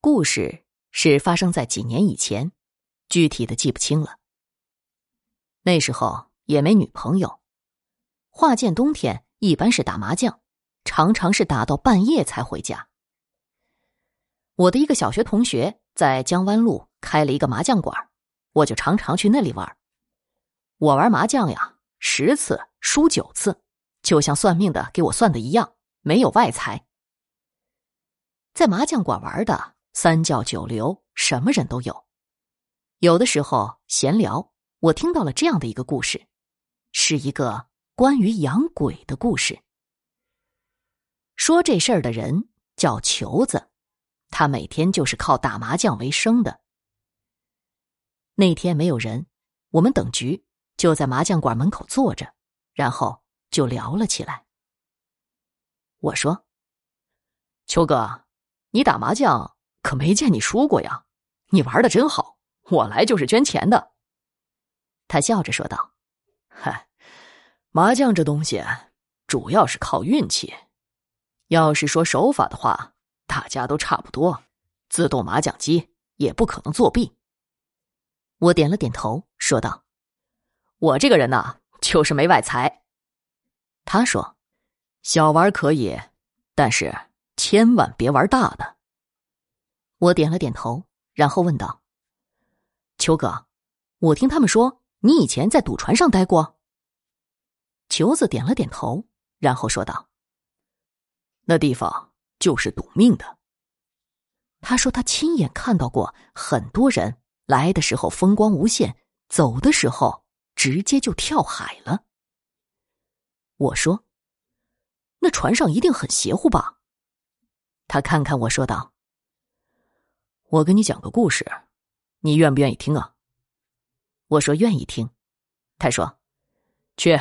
故事是发生在几年以前，具体的记不清了。那时候也没女朋友，华建冬天一般是打麻将，常常是打到半夜才回家。我的一个小学同学在江湾路开了一个麻将馆，我就常常去那里玩。我玩麻将呀，十次输九次，就像算命的给我算的一样，没有外财。在麻将馆玩的三教九流，什么人都有。有的时候闲聊。我听到了这样的一个故事，是一个关于养鬼的故事。说这事儿的人叫球子，他每天就是靠打麻将为生的。那天没有人，我们等局，就在麻将馆门口坐着，然后就聊了起来。我说：“秋哥，你打麻将可没见你输过呀，你玩的真好，我来就是捐钱的。”他笑着说道：“嗨，麻将这东西主要是靠运气。要是说手法的话，大家都差不多。自动麻将机也不可能作弊。”我点了点头，说道：“我这个人呐，就是没外财。”他说：“小玩可以，但是千万别玩大的。”我点了点头，然后问道：“秋哥，我听他们说。”你以前在赌船上待过？球子点了点头，然后说道：“那地方就是赌命的。”他说他亲眼看到过很多人来的时候风光无限，走的时候直接就跳海了。我说：“那船上一定很邪乎吧？”他看看我说道：“我给你讲个故事，你愿不愿意听啊？”我说愿意听，他说：“去，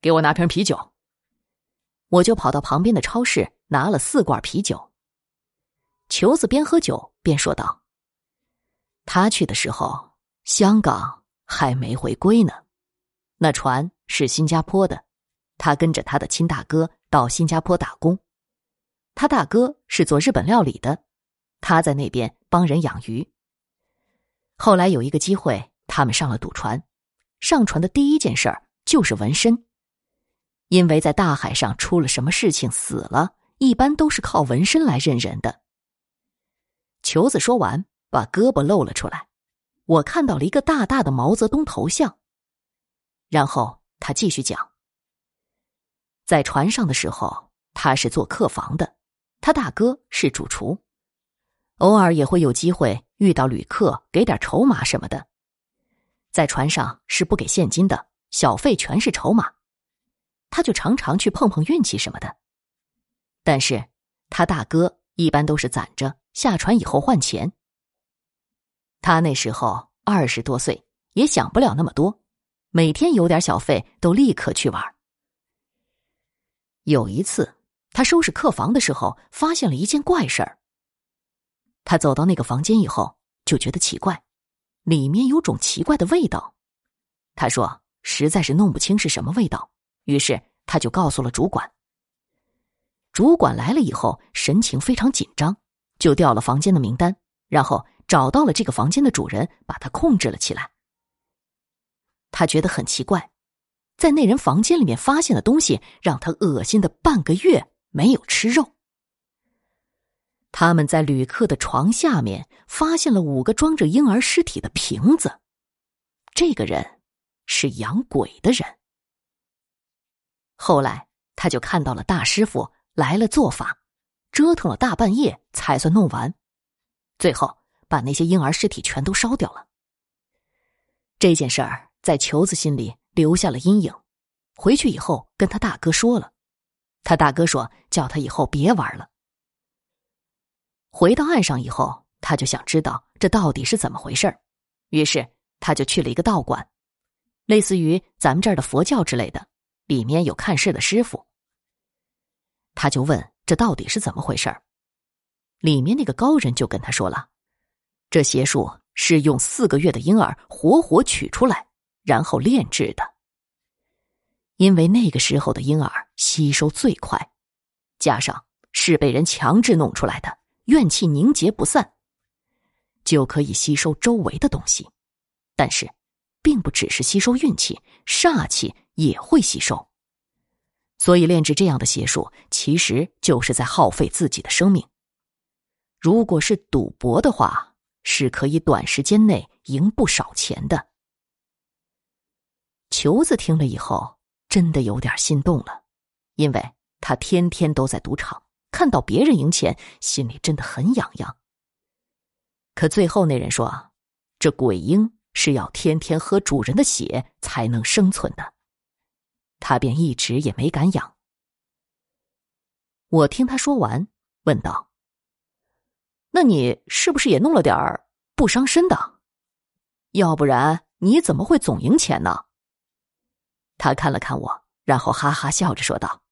给我拿瓶啤酒。”我就跑到旁边的超市拿了四罐啤酒。球子边喝酒边说道：“他去的时候，香港还没回归呢，那船是新加坡的，他跟着他的亲大哥到新加坡打工，他大哥是做日本料理的，他在那边帮人养鱼。后来有一个机会。”他们上了赌船，上船的第一件事儿就是纹身，因为在大海上出了什么事情死了，一般都是靠纹身来认人的。球子说完，把胳膊露了出来，我看到了一个大大的毛泽东头像。然后他继续讲，在船上的时候，他是做客房的，他大哥是主厨，偶尔也会有机会遇到旅客，给点筹码什么的。在船上是不给现金的，小费全是筹码，他就常常去碰碰运气什么的。但是他大哥一般都是攒着下船以后换钱。他那时候二十多岁，也想不了那么多，每天有点小费都立刻去玩。有一次，他收拾客房的时候，发现了一件怪事儿。他走到那个房间以后，就觉得奇怪。里面有种奇怪的味道，他说实在是弄不清是什么味道，于是他就告诉了主管。主管来了以后，神情非常紧张，就调了房间的名单，然后找到了这个房间的主人，把他控制了起来。他觉得很奇怪，在那人房间里面发现的东西，让他恶心的半个月没有吃肉。他们在旅客的床下面发现了五个装着婴儿尸体的瓶子，这个人是养鬼的人。后来他就看到了大师傅来了做法，折腾了大半夜才算弄完，最后把那些婴儿尸体全都烧掉了。这件事儿在球子心里留下了阴影，回去以后跟他大哥说了，他大哥说叫他以后别玩了。回到岸上以后，他就想知道这到底是怎么回事于是他就去了一个道观，类似于咱们这儿的佛教之类的，里面有看事的师傅。他就问这到底是怎么回事里面那个高人就跟他说了，这邪术是用四个月的婴儿活活取出来，然后炼制的。因为那个时候的婴儿吸收最快，加上是被人强制弄出来的。怨气凝结不散，就可以吸收周围的东西，但是，并不只是吸收运气，煞气也会吸收。所以，炼制这样的邪术，其实就是在耗费自己的生命。如果是赌博的话，是可以短时间内赢不少钱的。球子听了以后，真的有点心动了，因为他天天都在赌场，看到别人赢钱，心里真的很痒痒。可最后那人说：“这鬼婴是要天天喝主人的血才能生存的。”他便一直也没敢养。我听他说完，问道：“那你是不是也弄了点儿不伤身的？要不然你怎么会总赢钱呢？”他看了看我，然后哈哈笑着说道：“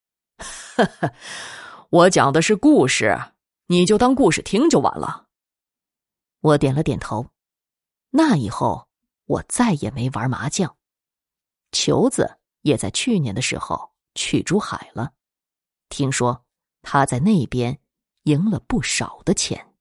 呵呵，我讲的是故事，你就当故事听就完了。”我点了点头。那以后，我再也没玩麻将。球子。也在去年的时候去珠海了，听说他在那边赢了不少的钱。